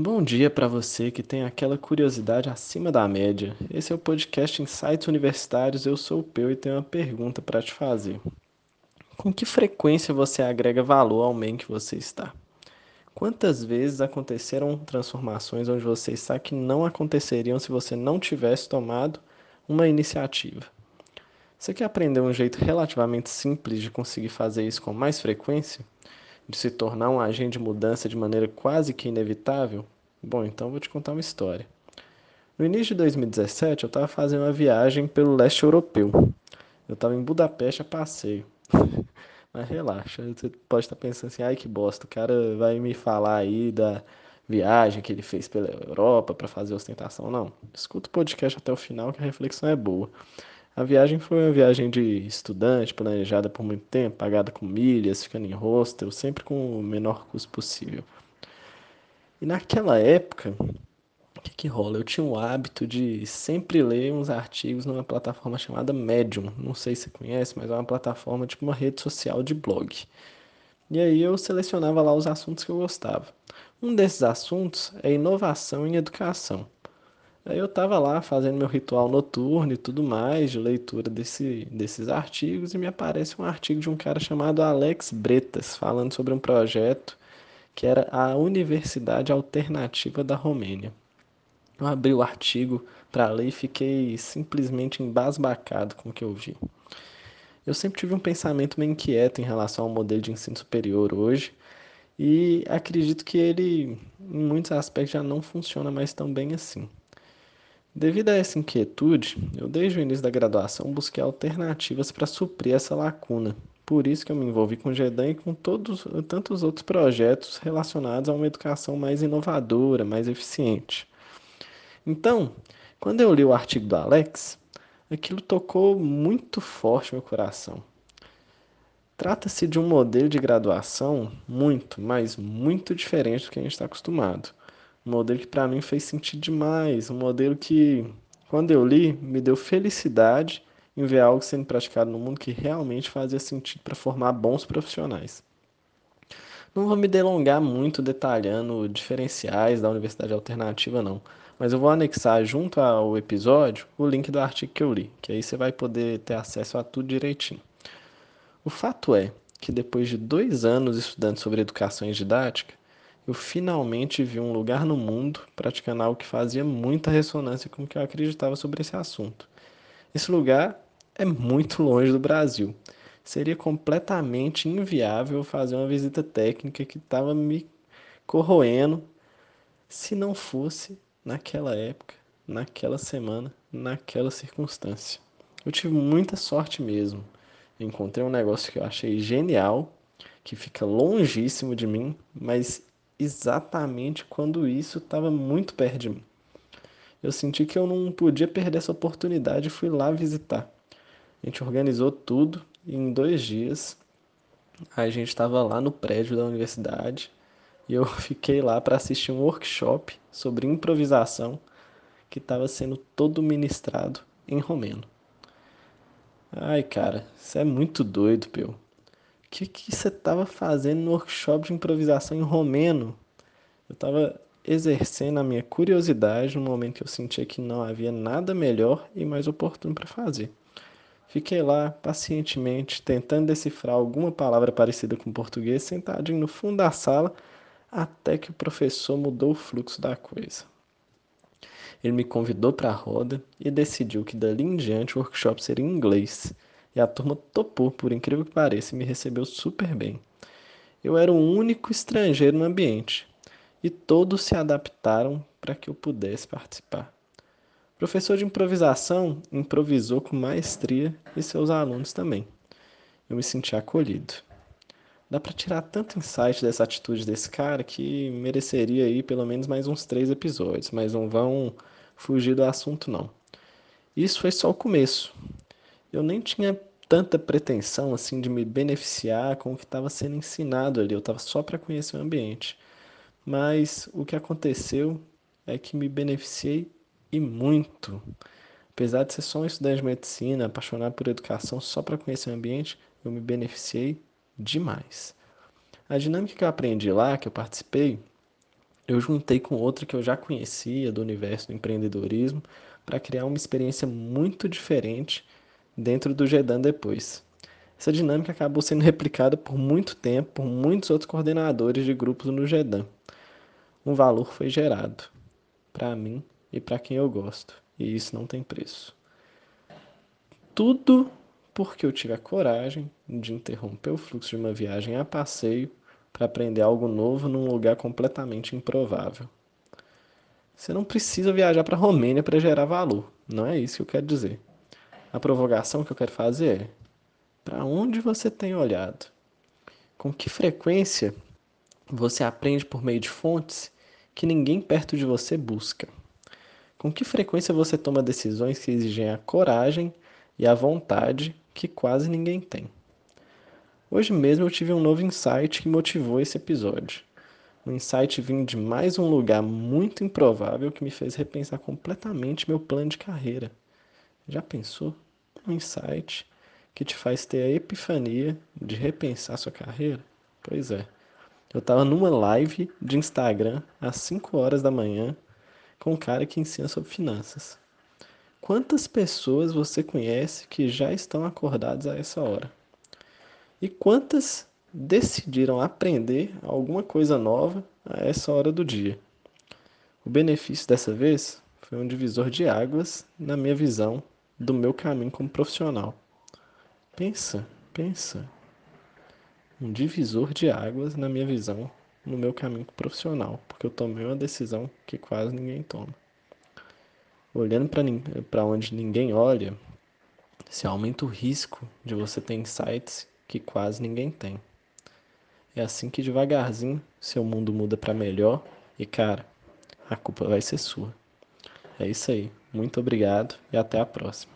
Bom dia para você que tem aquela curiosidade acima da média. Esse é o podcast Insights Universitários. Eu sou o Peu e tenho uma pergunta para te fazer. Com que frequência você agrega valor ao meio que você está? Quantas vezes aconteceram transformações onde você está que não aconteceriam se você não tivesse tomado uma iniciativa? Você quer aprender um jeito relativamente simples de conseguir fazer isso com mais frequência? De se tornar um agente de mudança de maneira quase que inevitável? Bom, então vou te contar uma história. No início de 2017, eu estava fazendo uma viagem pelo leste europeu. Eu estava em Budapeste a passeio. Mas relaxa, você pode estar pensando assim, ai que bosta, o cara vai me falar aí da viagem que ele fez pela Europa para fazer ostentação. Não, escuta o podcast até o final que a reflexão é boa. A viagem foi uma viagem de estudante, planejada por muito tempo, pagada com milhas, ficando em hostel, sempre com o menor custo possível. E naquela época, o que, que rola? Eu tinha o hábito de sempre ler uns artigos numa plataforma chamada Medium. Não sei se você conhece, mas é uma plataforma tipo uma rede social de blog. E aí eu selecionava lá os assuntos que eu gostava. Um desses assuntos é inovação em educação. Aí eu estava lá fazendo meu ritual noturno e tudo mais, de leitura desse, desses artigos, e me aparece um artigo de um cara chamado Alex Bretas, falando sobre um projeto que era a Universidade Alternativa da Romênia. Eu abri o artigo para ler e fiquei simplesmente embasbacado com o que eu vi. Eu sempre tive um pensamento meio inquieto em relação ao modelo de ensino superior hoje e acredito que ele, em muitos aspectos, já não funciona mais tão bem assim. Devido a essa inquietude, eu desde o início da graduação busquei alternativas para suprir essa lacuna. Por isso que eu me envolvi com o GEDAN e com todos, tantos outros projetos relacionados a uma educação mais inovadora, mais eficiente. Então, quando eu li o artigo do Alex, aquilo tocou muito forte meu coração. Trata-se de um modelo de graduação muito, mas muito diferente do que a gente está acostumado. Um modelo que para mim fez sentido demais, um modelo que, quando eu li, me deu felicidade em ver algo sendo praticado no mundo que realmente fazia sentido para formar bons profissionais. Não vou me delongar muito detalhando diferenciais da Universidade Alternativa, não mas eu vou anexar junto ao episódio o link do artigo que eu li, que aí você vai poder ter acesso a tudo direitinho. O fato é que depois de dois anos estudando sobre educação e didática, eu finalmente vi um lugar no mundo praticando algo que fazia muita ressonância com o que eu acreditava sobre esse assunto. Esse lugar é muito longe do Brasil. Seria completamente inviável fazer uma visita técnica que estava me corroendo se não fosse naquela época, naquela semana, naquela circunstância. Eu tive muita sorte mesmo. encontrei um negócio que eu achei genial, que fica longíssimo de mim, mas exatamente quando isso estava muito perto de mim. Eu senti que eu não podia perder essa oportunidade e fui lá visitar. A gente organizou tudo e em dois dias a gente estava lá no prédio da universidade e eu fiquei lá para assistir um workshop sobre improvisação que estava sendo todo ministrado em romeno. Ai, cara, isso é muito doido, Peu. O que, que você estava fazendo no workshop de improvisação em romeno? Eu estava exercendo a minha curiosidade no momento que eu sentia que não havia nada melhor e mais oportuno para fazer. Fiquei lá pacientemente tentando decifrar alguma palavra parecida com português, sentadinho no fundo da sala, até que o professor mudou o fluxo da coisa. Ele me convidou para a roda e decidiu que dali em diante o workshop seria em inglês. E a turma topou, por incrível que pareça, e me recebeu super bem. Eu era o único estrangeiro no ambiente e todos se adaptaram para que eu pudesse participar. Professor de improvisação improvisou com maestria e seus alunos também. Eu me senti acolhido. Dá para tirar tanto insight dessa atitude desse cara que mereceria aí pelo menos mais uns três episódios, mas não vão fugir do assunto não. Isso foi só o começo. Eu nem tinha tanta pretensão assim de me beneficiar com o que estava sendo ensinado ali, eu estava só para conhecer o ambiente. Mas o que aconteceu é que me beneficiei e muito. Apesar de ser só um estudante de medicina, apaixonado por educação só para conhecer o ambiente, eu me beneficiei demais. A dinâmica que eu aprendi lá, que eu participei, eu juntei com outra que eu já conhecia do universo do empreendedorismo para criar uma experiência muito diferente dentro do Gedan depois. Essa dinâmica acabou sendo replicada por muito tempo por muitos outros coordenadores de grupos no Gedan. Um valor foi gerado para mim e para quem eu gosto, e isso não tem preço. Tudo porque eu tive a coragem de interromper o fluxo de uma viagem a passeio para aprender algo novo num lugar completamente improvável. Você não precisa viajar para a Romênia para gerar valor, não é isso que eu quero dizer. A provocação que eu quero fazer é: para onde você tem olhado? Com que frequência você aprende por meio de fontes que ninguém perto de você busca? Com que frequência você toma decisões que exigem a coragem e a vontade que quase ninguém tem? Hoje mesmo eu tive um novo insight que motivou esse episódio. Um insight vindo de mais um lugar muito improvável que me fez repensar completamente meu plano de carreira. Já pensou? Um insight que te faz ter a epifania de repensar sua carreira? Pois é. Eu estava numa live de Instagram às 5 horas da manhã com um cara que ensina sobre finanças. Quantas pessoas você conhece que já estão acordadas a essa hora? E quantas decidiram aprender alguma coisa nova a essa hora do dia? O benefício dessa vez foi um divisor de águas na minha visão do meu caminho como profissional. Pensa, pensa. Um divisor de águas na minha visão no meu caminho profissional, porque eu tomei uma decisão que quase ninguém toma. Olhando para onde ninguém olha, se aumenta o risco de você ter insights que quase ninguém tem. É assim que devagarzinho seu mundo muda para melhor e cara, a culpa vai ser sua. É isso aí. Muito obrigado e até a próxima.